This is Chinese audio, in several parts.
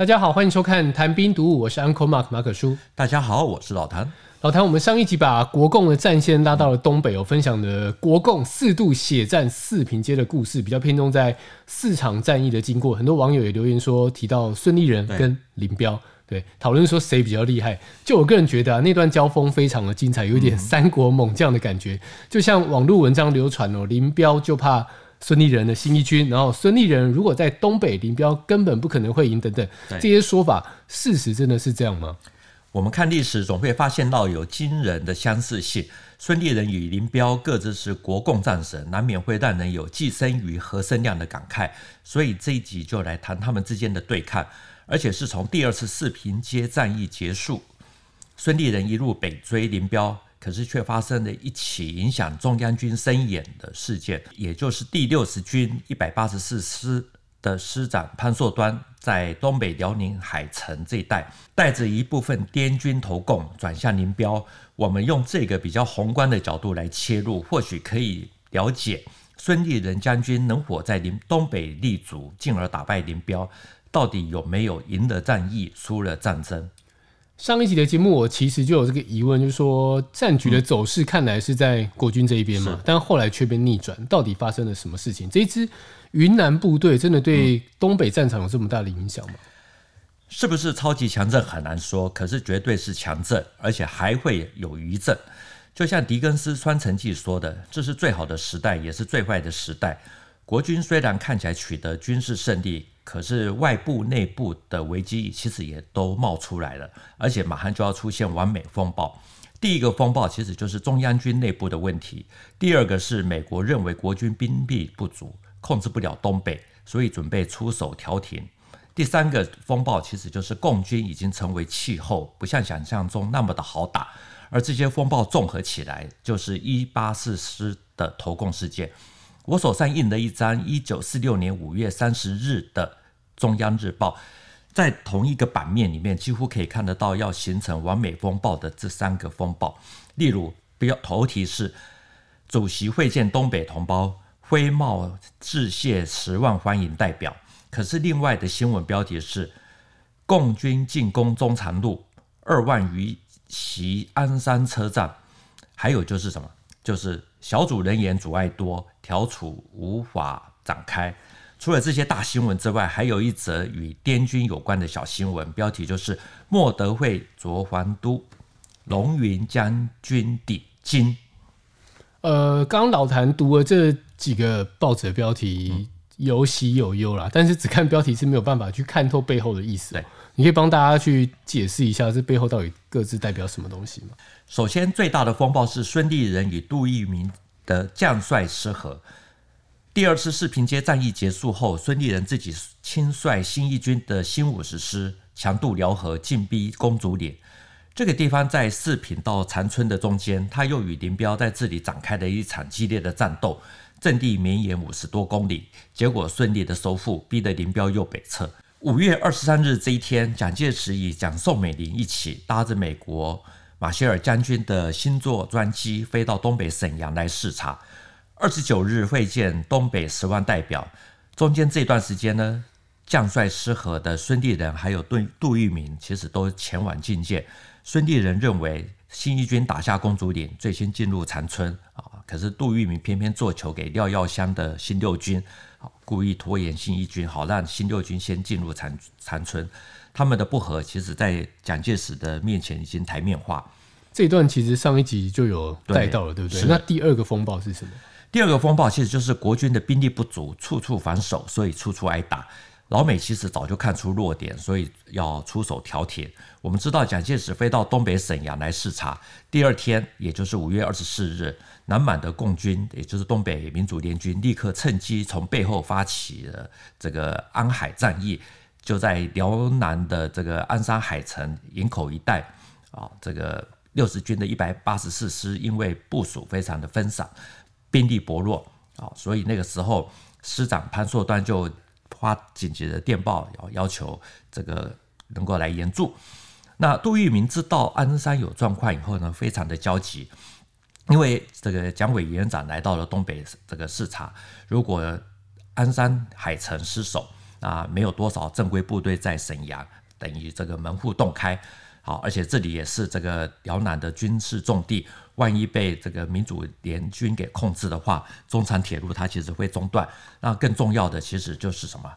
大家好，欢迎收看谈兵读武，我是 Uncle Mark 马可叔。大家好，我是老谭。老谭，我们上一集把国共的战线拉到了东北，有分享的国共四度血战四平街的故事，比较偏重在四场战役的经过。很多网友也留言说，提到孙立人跟林彪，对，讨论说谁比较厉害。就我个人觉得啊，那段交锋非常的精彩，有一点三国猛将的感觉，嗯、就像网络文章流传哦，林彪就怕孙立人的新一军，然后孙立人如果在东北，林彪根本不可能会赢等等，这些说法，事实真的是这样吗？我们看历史，总会发现到有惊人的相似性。孙立人与林彪各自是国共战神，难免会让人有寄生瑜何生亮的感慨。所以这一集就来谈他们之间的对抗，而且是从第二次四平街战役结束，孙立人一路北追林彪，可是却发生了一起影响中央军生眼的事件，也就是第六十军一百八十四师。的师长潘硕端在东北辽宁海城这一带，带着一部分滇军投共，转向林彪。我们用这个比较宏观的角度来切入，或许可以了解孙立人将军能否在林东北立足，进而打败林彪，到底有没有赢得战役，输了战争？上一集的节目，我其实就有这个疑问，就是说战局的走势看来是在国军这一边嘛，嗯、但后来却被逆转，到底发生了什么事情？这一支云南部队真的对东北战场有这么大的影响吗？是不是超级强震很难说，可是绝对是强震，而且还会有余震。就像狄更斯《双城记》说的，这是最好的时代，也是最坏的时代。国军虽然看起来取得军事胜利。可是外部、内部的危机其实也都冒出来了，而且马上就要出现完美风暴。第一个风暴其实就是中央军内部的问题，第二个是美国认为国军兵力不足，控制不了东北，所以准备出手调停。第三个风暴其实就是共军已经成为气候，不像想象中那么的好打。而这些风暴综合起来，就是一八四师的投共事件。我手上印了一张一九四六年五月三十日的。中央日报在同一个版面里面，几乎可以看得到要形成完美风暴的这三个风暴。例如，标头题是“主席会见东北同胞，挥帽致谢十万欢迎代表”，可是另外的新闻标题是“共军进攻中长路，二万余袭鞍山车站”，还有就是什么？就是小组人员阻碍多，调处无法展开。除了这些大新闻之外，还有一则与滇军有关的小新闻，标题就是“莫德惠着还都，龙云将军抵京”。呃，刚刚老谭读了这几个报纸的标题，有喜有忧啦，但是只看标题是没有办法去看透背后的意思。对，你可以帮大家去解释一下这背后到底各自代表什么东西吗？首先，最大的风暴是孙立人与杜聿明的将帅失和。第二次四平街战役结束后，孙立人自己亲率新一军的新五十师强渡辽河，进逼公主岭。这个地方在四平到长春的中间，他又与林彪在这里展开了一场激烈的战斗，阵地绵延五十多公里，结果顺利的收复，逼得林彪又北撤。五月二十三日这一天，蒋介石与蒋宋美龄一起搭着美国马歇尔将军的星座专机飞到东北沈阳来视察。二十九日会见东北十万代表，中间这段时间呢，将帅失和的孙立人还有杜杜聿明其实都前往觐见。孙立人认为新一军打下公主岭，最先进入长春啊，可是杜聿明偏偏做球给廖耀湘的新六军，故意拖延新一军，好让新六军先进入长长春。他们的不和，其实在蒋介石的面前已经台面化。这一段其实上一集就有带到了，对，对不对？那第二个风暴是什么？第二个风暴其实就是国军的兵力不足，处处防守，所以处处挨打。老美其实早就看出弱点，所以要出手调停。我们知道蒋介石飞到东北沈阳来视察，第二天，也就是五月二十四日，南满的共军，也就是东北民主联军，立刻趁机从背后发起了这个安海战役，就在辽南的这个鞍山海城营口一带啊，这个六十军的一百八十四师因为部署非常的分散。兵力薄弱啊，所以那个时候师长潘硕端就发紧急的电报，要要求这个能够来援助。那杜聿明知道鞍山有状况以后呢，非常的焦急，因为这个蒋委员长来到了东北这个视察，如果鞍山海城失守，啊，没有多少正规部队在沈阳，等于这个门户洞开。好，而且这里也是这个辽南的军事重地，万一被这个民主联军给控制的话，中长铁路它其实会中断。那更重要的其实就是什么？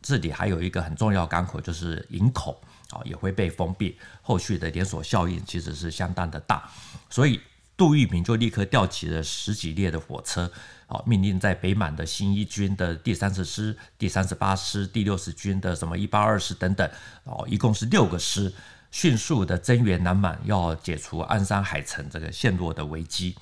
这里还有一个很重要港口，就是营口啊，也会被封闭。后续的连锁效应其实是相当的大，所以杜聿明就立刻调集了十几列的火车，啊，命令在北满的新一军的第三十师、第三十八师、第六十军的什么一八二师等等，哦，一共是六个师。迅速的增援南满，要解除鞍山海城这个陷落的危机。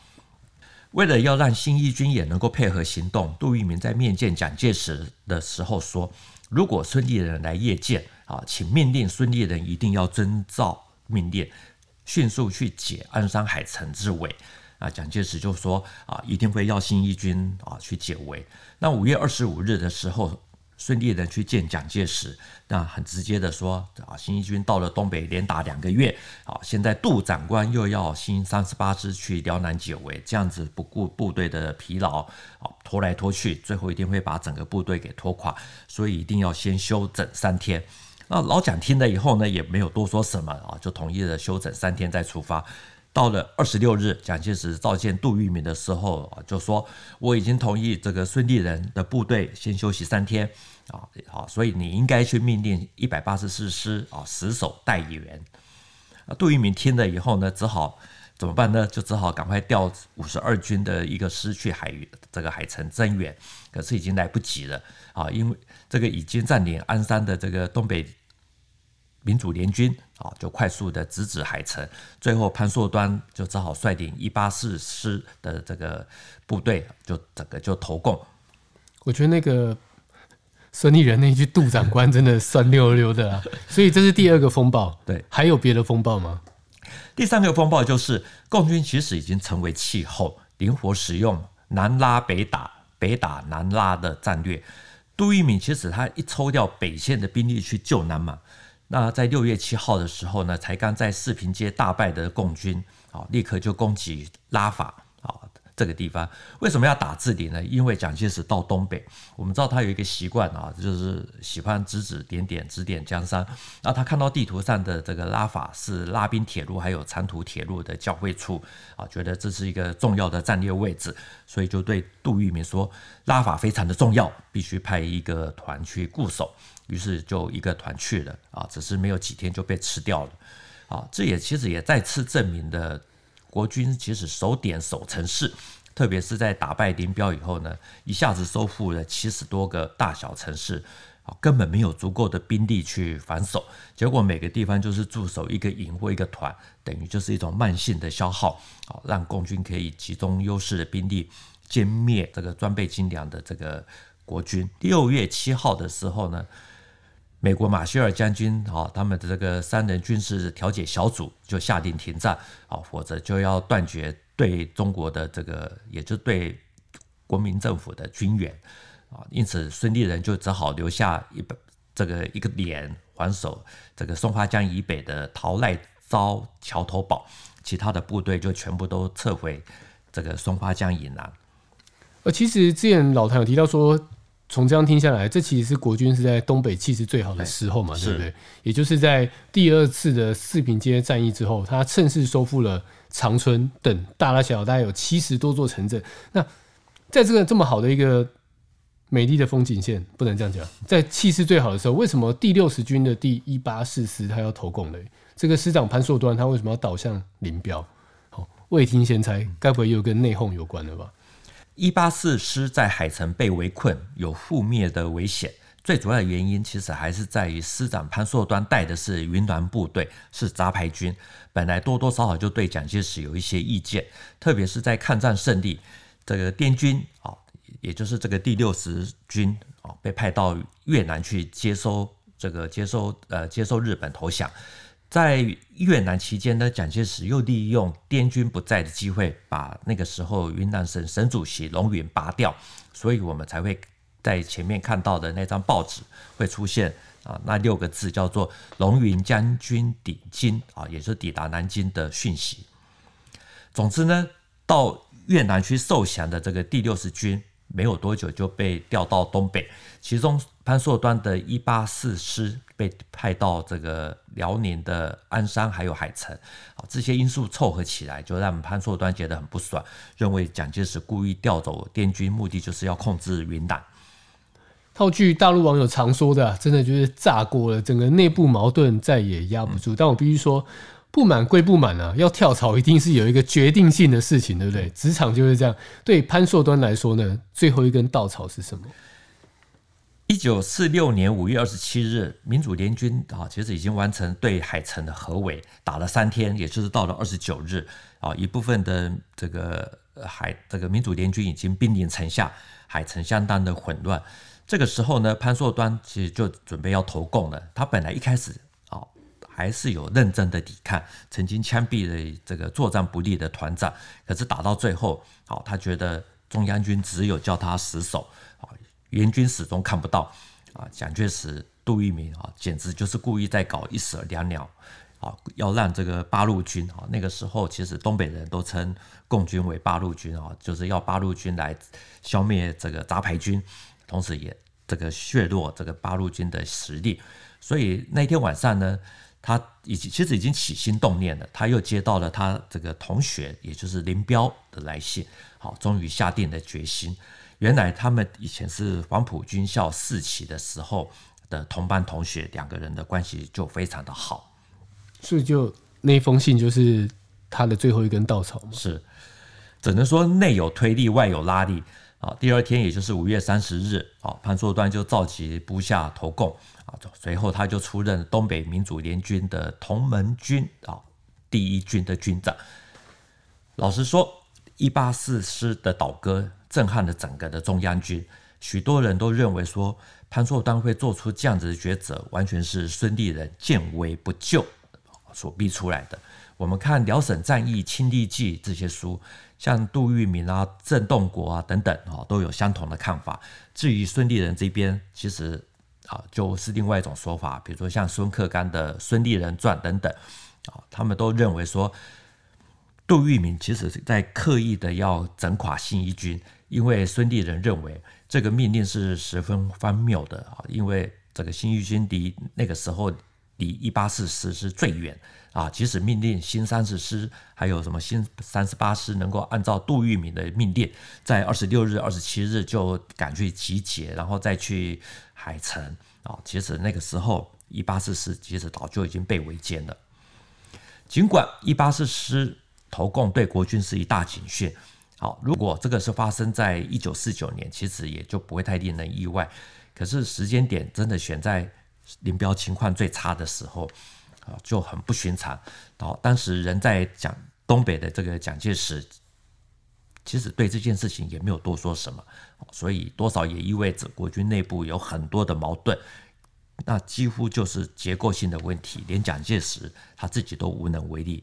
为了要让新一军也能够配合行动，杜聿明在面见蒋介石的时候说：“如果孙立人来谒见啊，请命令孙立人一定要遵照命令，迅速去解鞍山海城之围。”啊，蒋介石就说：“啊，一定会要新一军啊去解围。”那五月二十五日的时候。孙立人去见蒋介石，那很直接的说啊，新一军到了东北连打两个月，啊，现在杜长官又要新三十八师去辽南解围，这样子不顾部队的疲劳，啊，拖来拖去，最后一定会把整个部队给拖垮，所以一定要先休整三天。那老蒋听了以后呢，也没有多说什么啊，就同意了休整三天再出发。到了二十六日，蒋介石召见杜聿明的时候啊，就说我已经同意这个孙立人的部队先休息三天啊，好，所以你应该去命令一百八十四师啊死守待援。杜聿明听了以后呢，只好怎么办呢？就只好赶快调五十二军的一个师去海这个海城增援，可是已经来不及了啊，因为这个已经占领鞍山的这个东北。民主联军啊，就快速的直指海城，最后潘硕端就只好率领一八四师的这个部队，就整个就投共。我觉得那个孙立人那一句“杜长官”真的酸溜溜的啊！所以这是第二个风暴。对，还有别的风暴吗？第三个风暴就是共军其实已经成为气候，灵活使用南拉北打、北打南拉的战略。杜聿明其实他一抽调北线的兵力去救南满。那在六月七号的时候呢，才刚在四平街大败的共军啊，立刻就攻击拉法这个地方。为什么要打这里呢？因为蒋介石到东北，我们知道他有一个习惯啊，就是喜欢指指点点，指点江山。那他看到地图上的这个拉法是拉宾铁路还有长途铁路的交汇处啊，觉得这是一个重要的战略位置，所以就对杜聿明说，拉法非常的重要，必须派一个团去固守。于是就一个团去了啊，只是没有几天就被吃掉了啊。这也其实也再次证明了国军其实守点守城市，特别是在打败林彪以后呢，一下子收复了七十多个大小城市啊，根本没有足够的兵力去防守。结果每个地方就是驻守一个营或一个团，等于就是一种慢性的消耗啊，让共军可以集中优势的兵力歼灭这个装备精良的这个国军。六月七号的时候呢，美国马歇尔将军啊，他们的这个三人军事调解小组就下令停战啊，否则就要断绝对中国的这个，也就对国民政府的军援啊。因此，孙立人就只好留下一个这个一个连防守这个松花江以北的桃赖招桥头堡，其他的部队就全部都撤回这个松花江以南。呃，其实之前老谭有提到说。从这样听下来，这其实是国军是在东北气势最好的时候嘛，对不对？也就是在第二次的四平街战役之后，他趁势收复了长春等大大小小大概有七十多座城镇。那在这个这么好的一个美丽的风景线，不能这样讲，在气势最好的时候，为什么第六十军的第一八四师他要投共呢？这个师长潘硕端他为什么要倒向林彪？好，未听先猜，该不会又跟内讧有关了吧？一八四师在海城被围困，有覆灭的危险。最主要的原因其实还是在于师长潘硕端带的是云南部队，是杂牌军，本来多多少少就对蒋介石有一些意见。特别是在抗战胜利，这个滇军啊，也就是这个第六十军啊，被派到越南去接收这个接收呃接收日本投降。在越南期间呢，蒋介石又利用滇军不在的机会，把那个时候云南省省主席龙云拔掉，所以我们才会在前面看到的那张报纸会出现啊，那六个字叫做“龙云将军抵京”啊，也是抵达南京的讯息。总之呢，到越南去受降的这个第六十军没有多久就被调到东北，其中潘朔端的一八四师被派到这个辽宁的鞍山还有海城，好，这些因素凑合起来，就让潘朔端觉得很不爽，认为蒋介石故意调走滇军，目的就是要控制云南。套句大陆网友常说的，真的就是炸锅了，整个内部矛盾再也压不住。但我必须说。不满归不满啊，要跳槽一定是有一个决定性的事情，对不对？职场就是这样。对潘硕端来说呢，最后一根稻草是什么？一九四六年五月二十七日，民主联军啊，其实已经完成对海城的合围，打了三天，也就是到了二十九日啊，一部分的这个海这个民主联军已经兵临城下，海城相当的混乱。这个时候呢，潘硕端其实就准备要投共了。他本来一开始。还是有认真的抵抗，曾经枪毙了这个作战不利的团长，可是打到最后，好，他觉得中央军只有叫他死守，啊，援军始终看不到，啊，蒋介石、杜聿明啊，简直就是故意在搞一石两鸟，啊，要让这个八路军啊，那个时候其实东北人都称共军为八路军啊，就是要八路军来消灭这个杂牌军，同时也这个削弱这个八路军的实力，所以那天晚上呢。他已经其实已经起心动念了，他又接到了他这个同学，也就是林彪的来信，好，终于下定了决心。原来他们以前是黄埔军校四期的时候的同班同学，两个人的关系就非常的好，所以就那封信就是他的最后一根稻草嘛。是，只能说内有推力，外有拉力。啊，第二天也就是五月三十日，啊，潘硕端就召集部下投共。啊，随后他就出任东北民主联军的同盟军啊第一军的军长。老实说，一八四师的倒戈震撼了整个的中央军，许多人都认为说潘硕端会做出这样子的抉择，完全是孙立人见危不救所逼出来的。我们看辽沈战役亲历记这些书，像杜聿明啊、郑洞国啊等等啊，都有相同的看法。至于孙立人这边，其实。啊，就是另外一种说法，比如说像孙克刚的《孙立人传》等等，啊，他们都认为说，杜聿明其实是在刻意的要整垮新一军，因为孙立人认为这个命令是十分荒谬的啊，因为这个新一军离那个时候离一八四师是最远啊，即使命令新三十师还有什么新三十八师能够按照杜聿明的命令，在二十六日、二十七日就赶去集结，然后再去。海城啊，其实那个时候一八四师其实早就已经被围歼了。尽管一八四师投共对国军是一大警讯，好，如果这个是发生在一九四九年，其实也就不会太令人意外。可是时间点真的选在林彪情况最差的时候啊，就很不寻常。然后当时人在讲东北的这个蒋介石。其实对这件事情也没有多说什么，所以多少也意味着国军内部有很多的矛盾，那几乎就是结构性的问题，连蒋介石他自己都无能为力。